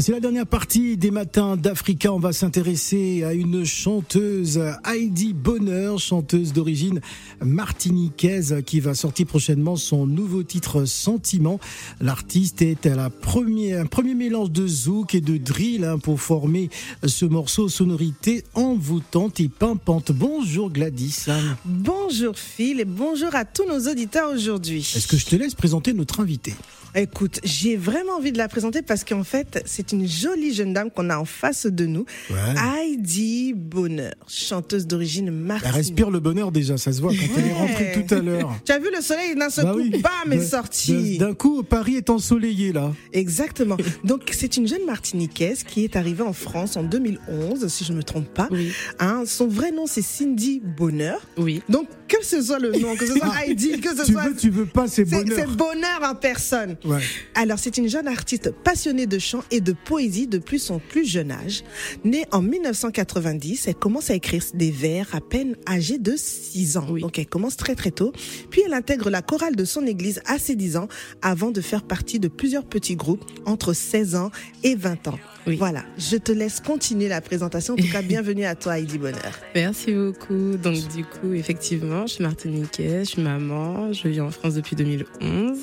C'est la dernière partie des matins d'Africa. On va s'intéresser à une chanteuse, Heidi Bonheur, chanteuse d'origine martiniquaise, qui va sortir prochainement son nouveau titre Sentiment. L'artiste est à la première, un premier mélange de zouk et de drill hein, pour former ce morceau sonorité envoûtante et pimpante. Bonjour Gladys. Bonjour Phil et bonjour à tous nos auditeurs aujourd'hui. Est-ce que je te laisse présenter notre invité? Écoute, j'ai vraiment envie de la présenter parce qu'en fait, c'est une jolie jeune dame qu'on a en face de nous. Heidi Bonheur, chanteuse d'origine martiniquaise. Elle respire le bonheur déjà, ça se voit quand elle est rentrée tout à l'heure. Tu as vu le soleil d'un seul Bah coup, oui. bam, est sorti. D'un coup, Paris est ensoleillé là. Exactement. Donc, c'est une jeune martiniquaise qui est arrivée en France en 2011, si je ne me trompe pas. Oui. Hein, son vrai nom, c'est Cindy Bonheur. Oui. Donc, que ce soit le nom, que ce soit Heidi, que ce Tu soit... veux, tu veux pas, c'est C'est bonheur. c'est bonheur en personne. Ouais. Alors, c'est une jeune artiste passionnée de chant et de poésie depuis son plus jeune âge. Née en 1990, elle commence à écrire des vers à peine âgée de 6 ans. Oui. Donc, elle commence très très tôt. Puis, elle intègre la chorale de son église à ses 10 ans avant de faire partie de plusieurs petits groupes entre 16 ans et 20 ans. Oui. Voilà, je te laisse continuer la présentation. En tout cas, bienvenue à toi, Heidi Bonheur. Merci beaucoup. Donc du coup, effectivement, je suis martiniquaise, je suis maman, je vis en France depuis 2011.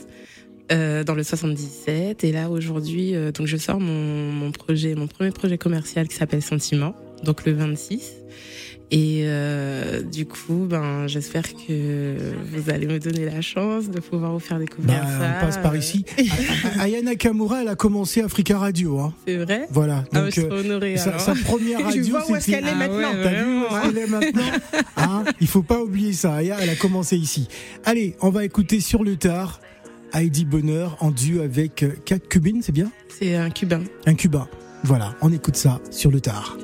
Euh, dans le 77 et là aujourd'hui euh, donc je sors mon, mon projet mon premier projet commercial qui s'appelle Sentiment donc le 26 et euh, du coup ben j'espère que vous allez me donner la chance de pouvoir vous faire découvrir Bah, ça on passe par ici. A- A- Ayana Kamura, elle a commencé Africa Radio. Hein. c'est vrai? Voilà. ah, Donc, je suis euh, honorée sa, sa première radio, tu vois où est-ce qu'elle est Ah maintenant? Ouais, T'as vu où est-ce qu'elle est maintenant? Hein? Il faut pas oublier ça. Aya, elle a commencé ici. Allez, on va écouter sur le tard Heidi Bonheur en duo avec euh, Kat Kubin, c'est bien? C'est un cubain Un Cubain. Voilà, on écoute ça sur le tard.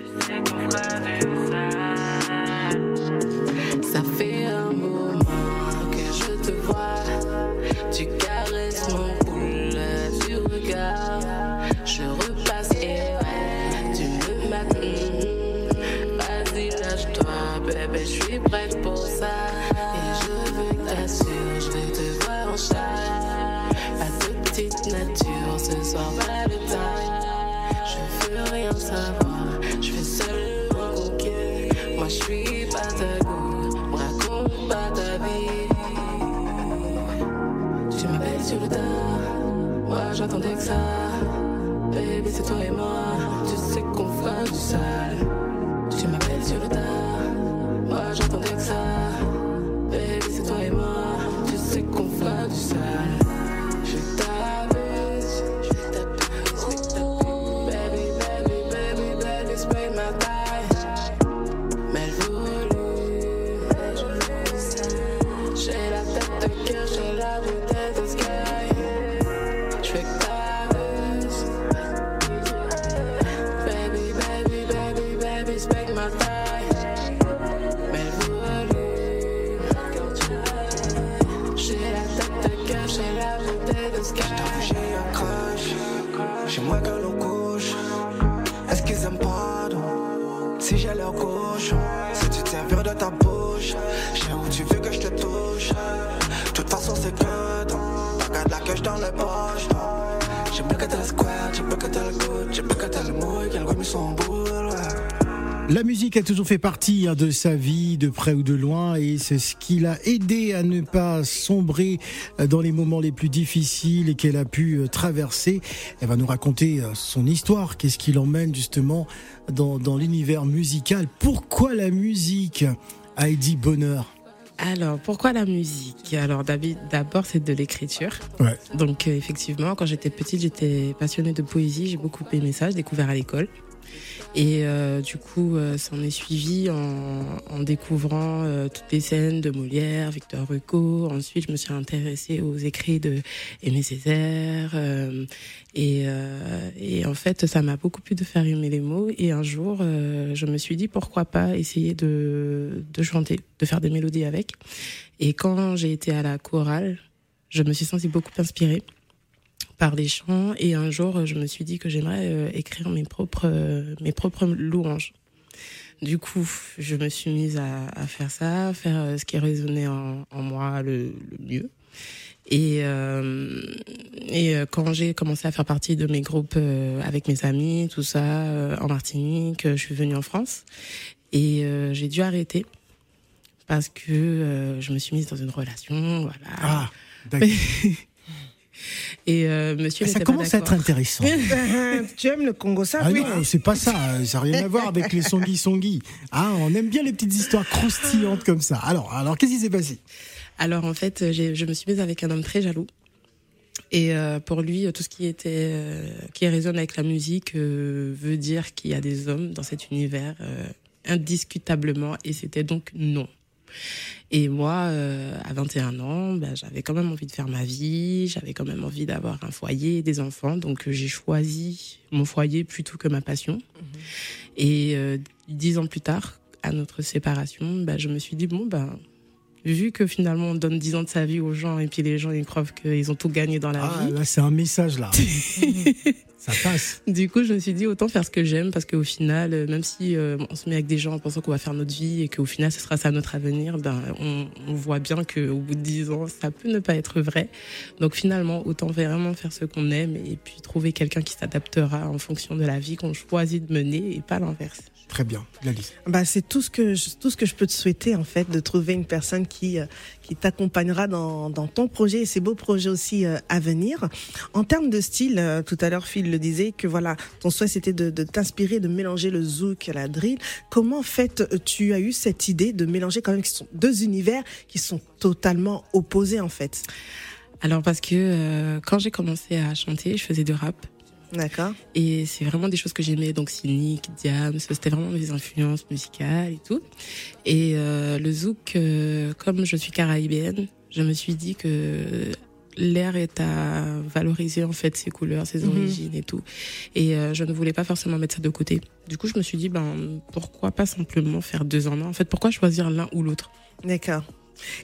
Ça. Baby, c'est toi et moi, tu sais qu'on fera du sale. Crush, j'aimerais que l'on couche. Est-ce qu'ils aiment pas donc? Si j'ai leur gauche, si tu te servir de ta bouche, j'ai où tu veux que je te touche. De toute façon, c'est que dans ta garde la queue dans le poche. J'aime bien que t'as le square, j'aime bien que t'as le good, j'aime bien que t'as le mouille, qu'elle remet son ouais. La musique a toujours fait partie hein, de sa vie, de près ou de loin, et c'est ce qui l'a aidé à ne pas sombrer euh, dans les moments les plus difficiles et qu'elle a pu euh, traverser. Elle va nous raconter euh, son histoire, qu'est-ce qui l'emmène justement dans, dans l'univers musical. Pourquoi la musique Heidi Bonheur? Alors, pourquoi la musique? Alors, David, d'abord, c'est de l'écriture. Ouais. Donc, euh, effectivement, quand j'étais petite, j'étais passionnée de poésie. J'ai beaucoup aimé ça. J'ai découvert à l'école. Et euh, du coup, euh, ça en est suivi en, en découvrant euh, toutes les scènes de Molière, Victor Hugo. Ensuite, je me suis intéressée aux écrits de Aimé Césaire. euh, et, euh, et en fait, ça m'a beaucoup plu de faire aimer les mots. Et un jour, euh, je me suis dit pourquoi pas essayer de, de chanter, de faire des mélodies avec. Et quand j'ai été à la chorale, je me suis sentie beaucoup inspirée par les chants et un jour je me suis dit que j'aimerais euh, écrire mes propres euh, mes propres louanges. Du coup, je me suis mise à, à faire ça, à faire euh, ce qui résonnait en, en moi le, le mieux. Et, euh, et euh, quand j'ai commencé à faire partie de mes groupes euh, avec mes amis, tout ça, euh, en Martinique, euh, je suis venue en France et euh, j'ai dû arrêter parce que euh, je me suis mise dans une relation, voilà. Ah, d'accord. Et euh, monsieur Ça n'était pas commence à être intéressant. tu aimes le Congo ça Ah oui. non, c'est pas ça, euh, ça n'a rien à voir avec les songis songis. Ah, on aime bien les petites histoires croustillantes comme ça. Alors, alors qu'est-ce qui s'est passé? Alors en fait, j'ai- je me suis mise avec un homme très jaloux. Et euh, pour lui, tout ce qui était, euh, qui résonne avec la musique euh, veut dire qu'il y a des hommes dans cet univers euh, indiscutablement. Et c'était donc non. Et moi, euh, à 21 ans, bah, j'avais quand même envie de faire ma vie, j'avais quand même envie d'avoir un foyer, des enfants, donc euh, j'ai choisi mon foyer plutôt que ma passion. Et euh, dix ans plus tard, à notre séparation, bah, je me suis dit bon bah vu que finalement on donne 10 ans de sa vie aux gens et puis les gens ils croient qu'ils ont tout gagné dans la Ah, vie. là, c'est un message là. ça passe. Du coup, je me suis dit autant faire ce que j'aime parce qu'au final, euh, même si euh, on se met avec des gens en pensant qu'on va faire notre vie et qu'au final ce sera ça notre avenir, ben on, on voit bien qu'au bout de 10 ans, ça peut ne pas être vrai. Donc finalement, autant vraiment faire ce qu'on aime et puis trouver quelqu'un qui s'adaptera en fonction de la vie qu'on choisit de mener et pas l'inverse. Très bien, Gladys. Bah, c'est tout ce que je, tout ce que je peux te souhaiter en fait, de trouver une personne qui euh, qui t'accompagnera dans, dans ton projet et ces beaux projets aussi euh, à venir. En termes de style, euh, tout à l'heure Phil le disait que voilà, ton souhait c'était de, de t'inspirer, de mélanger le zouk et la drill. Comment en fait tu as eu cette idée de mélanger quand même qui sont deux univers qui sont totalement opposés en fait? Alors parce que euh, quand j'ai commencé à chanter, je faisais du rap. D'accord. Et c'est vraiment des choses que j'aimais, donc Cynic, Diams, c'était vraiment mes influences musicales et tout. Et euh, le zouk, euh, comme je suis caraïbéenne, je me suis dit que l'air est à valoriser en fait ses couleurs, ses Mhm. origines et tout. Et euh, je ne voulais pas forcément mettre ça de côté. Du coup, je me suis dit, ben pourquoi pas simplement faire deux en un? En fait, pourquoi choisir l'un ou l'autre? D'accord.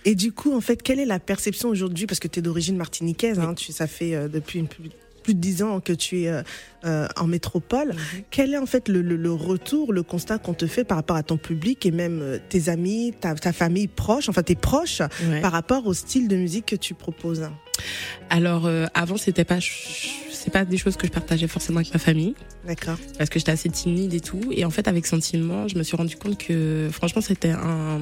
Et du coup, en fait, quelle est la perception aujourd'hui? Parce que tu es d'origine martiniquaise, hein, tu, ça fait euh, depuis une plus, de dix ans que tu es euh, euh, en métropole. Quel est en fait le, le- le retour, le constat qu'on te fait par rapport à ton public et même euh, tes amis, ta, ta famille proche, enfin tes proches, Ouais. par rapport au style de musique que tu proposes? Alors euh, avant, c'était pas, c'est pas des choses que je partageais forcément avec ma famille. D'accord. parce que j'étais assez timide et tout. Et en fait, avec Sentiment, je me suis rendu compte que franchement, c'était un,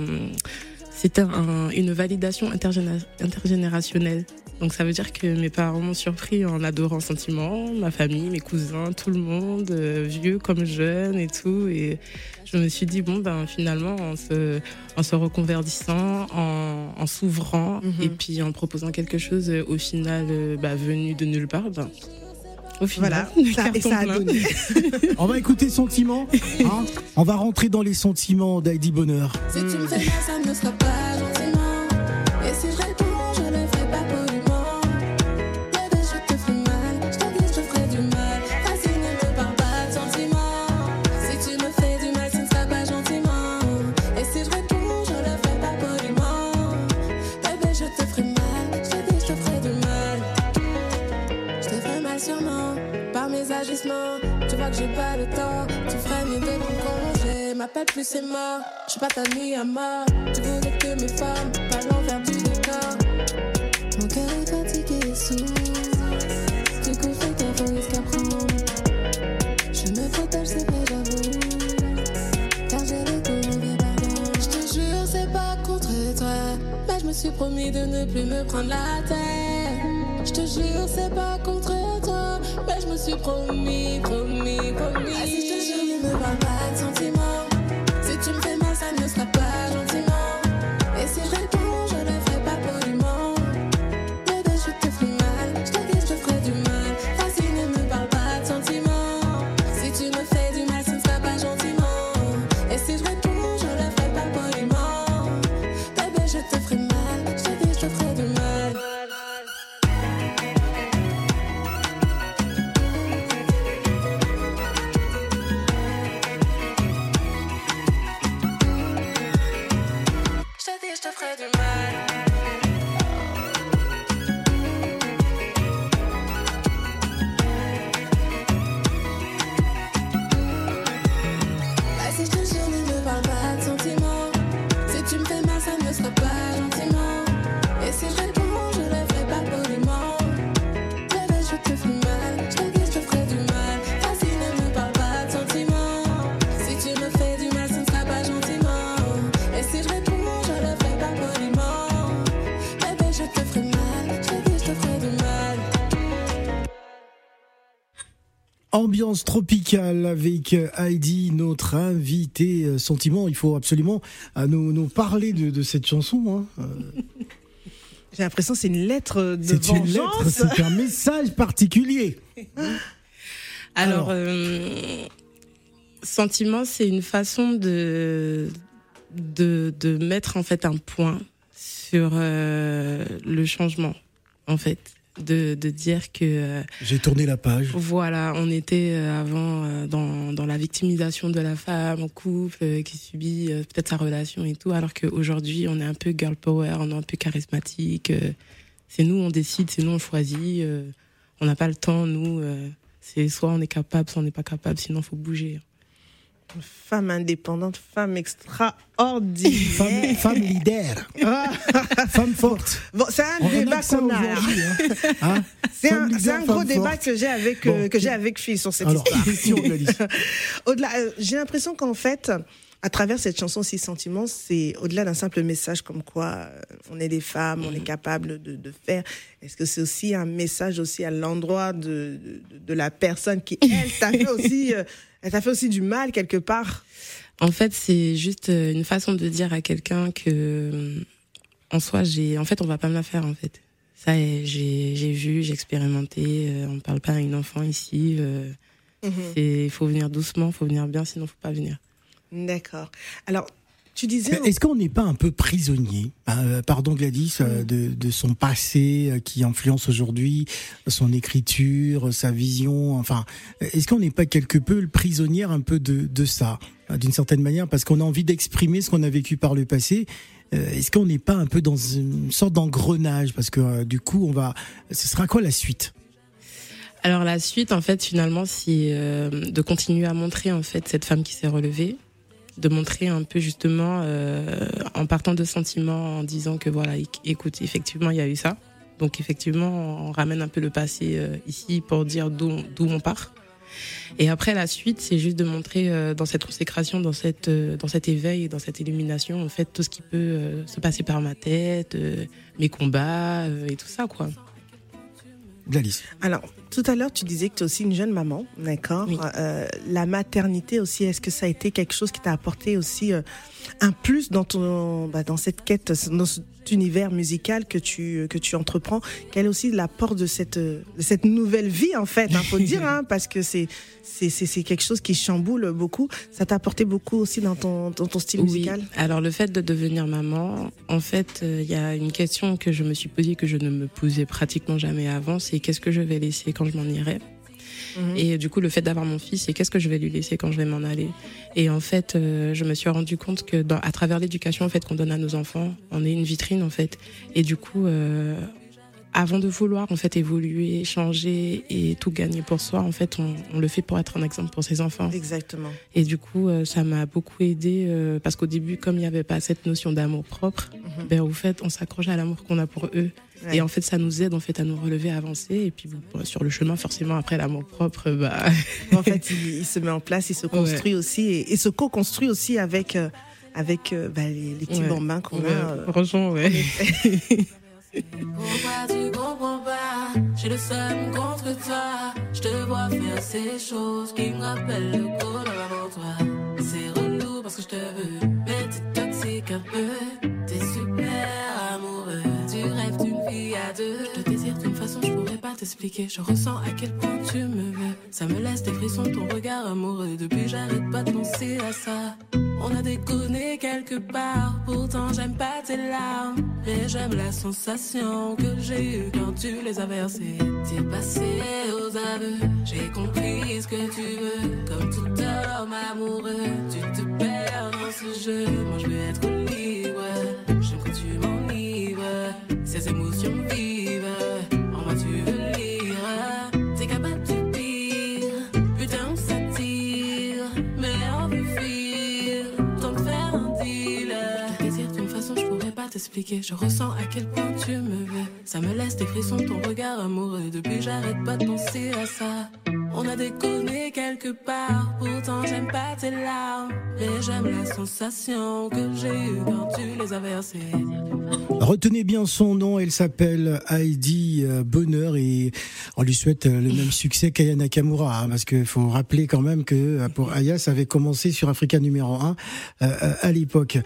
c'était un, une validation intergéné- intergénérationnelle. Donc ça veut dire que mes parents m'ont surpris en adorant Sentiment, ma famille, mes cousins, tout le monde, euh, vieux comme jeune et tout. Et je me suis dit bon ben finalement en se, en se reconvertissant, en, en s'ouvrant Mhm. et puis en proposant quelque chose euh, au final euh, bah, venu de nulle part, ben au final, Voilà. Ça, et ça a donné. On va écouter Sentiment. hein On va rentrer dans les sentiments d'Heidi Bonheur. Si tu me fais ça ne sera pas Tu vois que j'ai pas le temps, tu ferais mieux de prendre congé. M'appelle plus, c'est mort. Je suis pas ta nuit à mort. Tu voudrais que mes femmes parlent l'envers du décor. Mon cœur est fatigué et sourd. Du coup, fais gaffe au risque à prendre. Je me protège, c'est vrai, j'avoue. Car j'ai le goût mauvais. Je te jure, c'est pas contre toi. Mais je me suis promis de ne plus me prendre la tête. Je te jure, c'est pas contre toi. Mais je me suis promis, promis, promis. Ambiance tropicale avec Heidi, notre invité euh, sentiment. Il faut absolument euh, nous, nous parler de, de cette chanson. Hein. Euh, J'ai l'impression que c'est une lettre de C'est une lettre, c'est un message particulier. Alors. Alors, euh, sentiment, c'est une façon de, de, de mettre en fait un point sur euh, le changement, en fait. De, de dire que euh, J'ai tourné la page. voilà, on était euh, avant euh, dans, dans la victimisation de la femme en couple qui subit peut-être sa relation et tout, alors qu'aujourd'hui on est un peu girl power, on est un peu charismatique. c'est nous on décide, c'est nous on choisit. on n'a pas le temps, nous. c'est soit on est capable, soit on n'est pas capable, sinon faut bouger. Femme indépendante, femme extraordinaire. Femme, femme leader, femme forte. bon, c'est un On débat que qu'on a. hein. Hein? C'est un, gros débat forte. que j'ai avec euh, Bon. que j'ai avec Phil sur cette Alors, histoire. Au-delà, euh, j'ai l'impression qu'en fait, à travers cette chanson Six Sentiments, c'est au-delà d'un simple message comme quoi euh, on est des femmes, on est capable de, de faire. Est-ce que c'est aussi un message aussi à l'endroit de, de, de la personne qui elle t'a fait aussi, euh, elle t'a fait aussi du mal quelque part? En fait, c'est juste euh, une façon de dire à quelqu'un que, en soi, j'ai, en fait, on va pas me la faire, en fait. Ça, j'ai, j'ai vu, j'ai expérimenté. on parle pas à une enfant ici. c'est, il faut venir doucement, faut venir bien, sinon faut pas venir. D'accord. Alors, tu disais. Est-ce qu'on n'est pas un peu prisonnier, euh, pardon Gladys, euh, de, de son passé euh, qui influence aujourd'hui son écriture, sa vision Enfin, est-ce qu'on n'est pas quelque peu le prisonnier un peu de, de ça, euh, d'une certaine manière, parce qu'on a envie d'exprimer ce qu'on a vécu par le passé Est-ce qu'on n'est pas un peu dans une sorte d'engrenage Parce que du coup, on va. Ce sera quoi la suite? Alors la suite, en fait, finalement, c'est euh, de continuer à montrer en fait cette femme qui s'est relevée, de montrer un peu justement euh, en partant de sentiments, en disant que voilà, éc- écoute, effectivement, il y a eu ça. Donc effectivement, on ramène un peu le passé euh, ici pour dire d'où d'où on part. Et après la suite, c'est juste de montrer euh, dans cette consécration, dans cette euh, dans cet éveil, dans cette illumination, en fait, tout ce qui peut euh, se passer par ma tête, euh, mes combats et tout ça, quoi. Gladys. Alors, tout à l'heure, tu disais que tu es aussi une jeune maman, d'accord? Oui. Euh, La maternité aussi, est-ce que ça a été quelque chose qui t'a apporté aussi euh, un plus dans ton, bah, dans cette quête, dans cet univers musical que tu que tu entreprends? Quel est aussi l'apport de cette de cette nouvelle vie en fait Il faut le dire, hein, parce que c'est c'est c'est c'est quelque chose qui chamboule beaucoup. Ça t'a apporté beaucoup aussi dans ton dans ton style musical? Alors le fait de devenir maman, en fait, euh, il y a une question que je me suis posée que je ne me posais pratiquement jamais avant, c'est qu'est-ce que je vais laisser quand je m'en irai Mhm. Et du coup, le fait d'avoir mon fils, c'est qu'est-ce que je vais lui laisser quand je vais m'en aller Et en fait, euh, je me suis rendu compte que dans, à travers l'éducation en fait qu'on donne à nos enfants, on est une vitrine en fait. Et du coup, euh, avant de vouloir en fait évoluer, changer et tout gagner pour soi, en fait, on, on le fait pour être un exemple pour ses enfants. Exactement. Et du coup, euh, ça m'a beaucoup aidé euh, parce qu'au début, comme il n'y avait pas cette notion d'amour propre, Mhm. ben au fait, on s'accroche à l'amour qu'on a pour eux. Ouais. Et en fait, ça nous aide en fait à nous relever, à avancer. Et puis bon, sur le chemin, forcément, après l'amour propre, bah en fait, il, il se met en place, il se construit aussi et, et se co-construit aussi avec euh, avec euh, bah, les, les petits Ouais. bambins qu'on ouais, a. euh. franchement, ouais. Pourquoi tu comprends pas? J'ai le seum contre toi. Je te vois faire ces choses qui me rappellent le coup avant toi. C'est relou parce que je te veux, mais t'es toxique un peu. T'es super amoureux. Tu rêves d'une vie à deux. Je te désire d'une façon, je pourrais pas t'expliquer. Je ressens à quel point tu me veux. Ça me laisse des frissons, ton regard amoureux. Depuis, j'arrête pas de penser à ça. On a déconné quelque part, pourtant j'aime pas tes larmes. Mais j'aime la sensation que j'ai eue quand tu les as versées. T'es passé aux aveux, j'ai compris ce que tu veux. Comme tout homme amoureux, tu te perds dans ce jeu. Moi je veux être libre, j'aime quand tu m'enivres. Ces émotions vives, Je ressens à quel point tu me veux. Ça me laisse des frissons, ton regard amoureux. Depuis, j'arrête pas de penser à ça. On a déconné quelque part, pourtant j'aime pas tes larmes. Mais j'aime la sensation que j'ai eue quand tu les as versées. Retenez bien son nom, elle s'appelle Heidi euh, Bonheur et on lui souhaite euh, le même succès qu'Aya Nakamura, hein, parce qu'il faut rappeler quand même que euh, pour Aya, ça avait commencé sur Africa numéro 1 à l'époque.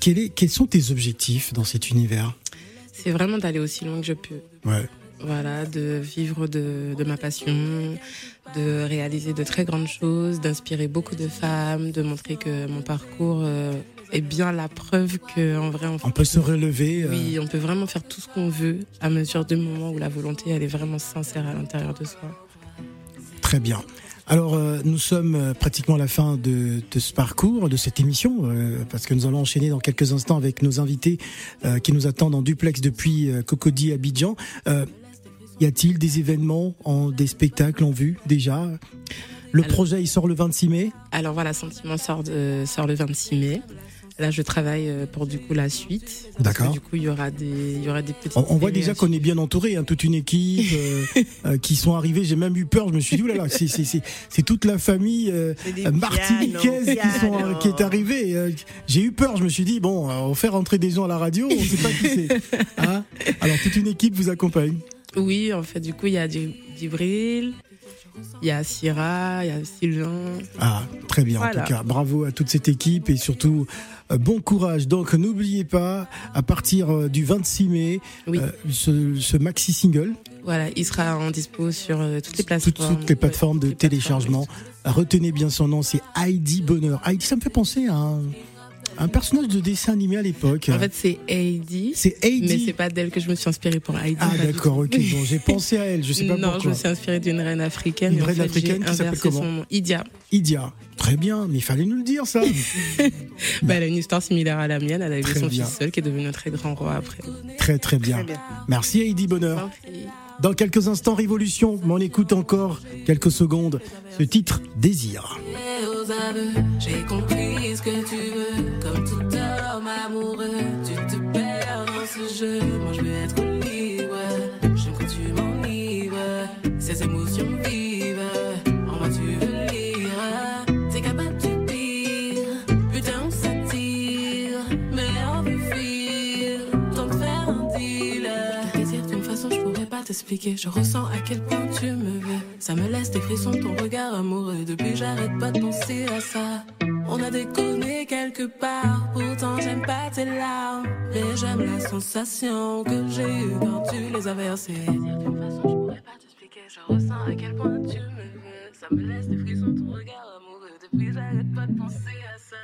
Quel est, quels sont tes objectifs dans cet univers? C'est vraiment d'aller aussi loin que je peux. Ouais. Voilà, de vivre de, de ma passion, de réaliser de très grandes choses, d'inspirer beaucoup de femmes, de montrer que mon parcours euh, est bien la preuve que en vrai on, On peut se relever. euh, oui, on peut vraiment faire tout ce qu'on veut à mesure du moment où la volonté elle est vraiment sincère à l'intérieur de soi. Très bien. Alors, euh, nous sommes pratiquement à la fin de, de ce parcours, de cette émission, euh, parce que nous allons enchaîner dans quelques instants avec nos invités euh, qui nous attendent en duplex depuis Cocody Abidjan. Y a-t-il des événements, en, des spectacles en vue déjà? Le Alors- projet, il sort le 26 mai? Alors voilà, Sentiment sort, de- sort le 26 mai. Là, je travaille euh, pour du coup la suite. D'accord. Du coup, il y aura des, il y aura des petites. On, on voit déjà qu'on est bien entouré, hein, toute une équipe euh, euh, qui sont arrivés. J'ai même eu peur. Je me suis dit, oulala, c'est c'est c'est toute la famille euh, qui, sont, qui est arrivée. J'ai eu peur. Je me suis dit, bon, on fait rentrer des gens à la radio. On sait pas qui c'est. Hein? Alors toute une équipe vous accompagne. Oui, en fait, du coup, il y a Djibril, il y a Syrah, il y a Sylvain. Ah, très bien. En tout cas, bravo à toute cette équipe et surtout euh, bon courage. Donc n'oubliez pas, à partir euh, du 26 mai, Oui. euh, ce, ce maxi single, Voilà, il sera en dispo sur toutes les plateformes. toutes les plateformes de les téléchargement. Retenez bien son nom, c'est Heidi Bonheur. Heidi, ça me fait penser à un, un personnage de dessin animé à l'époque. En fait, c'est Heidi, c'est mais Heidi. c'est pas d'elle que je me suis inspirée pour Heidi. Ah d'accord, ok. Bon, j'ai pensé à elle. Je sais pas non, je pourquoi. me suis inspirée d'une reine africaine. Une en reine fait, africaine qui s'appelle comment son nom. Idia. Idia. Très bien, mais il fallait nous le dire ça. Bah, elle a une histoire similaire à la mienne. Elle a Très son bien. fils seul, qui est devenu un très grand roi après. très très bien. Très bien. Merci Heidi Bonheur. Pis. Dans quelques instants, Révolution, mais on écoute encore quelques secondes ce titre Désir. J'ai compris ce que tu veux. Comme tout homme amoureux, tu te perds dans ce jeu. Moi, je veux être libre. J'aime quand tu m'enivres. Ces émotions vives, Je ressens à quel point tu me veux. Ça me laisse des frissons, ton regard amoureux. Depuis, j'arrête pas de penser à ça. On a déconné quelque part, pourtant j'aime pas tes larmes. Mais j'aime la sensation que j'ai eue quand tu les as versées. D'une façon, je pourrais pas t'expliquer. Je ressens à quel point tu me veux. Ça me laisse des frissons, ton regard amoureux. Depuis, j'arrête pas de penser à ça.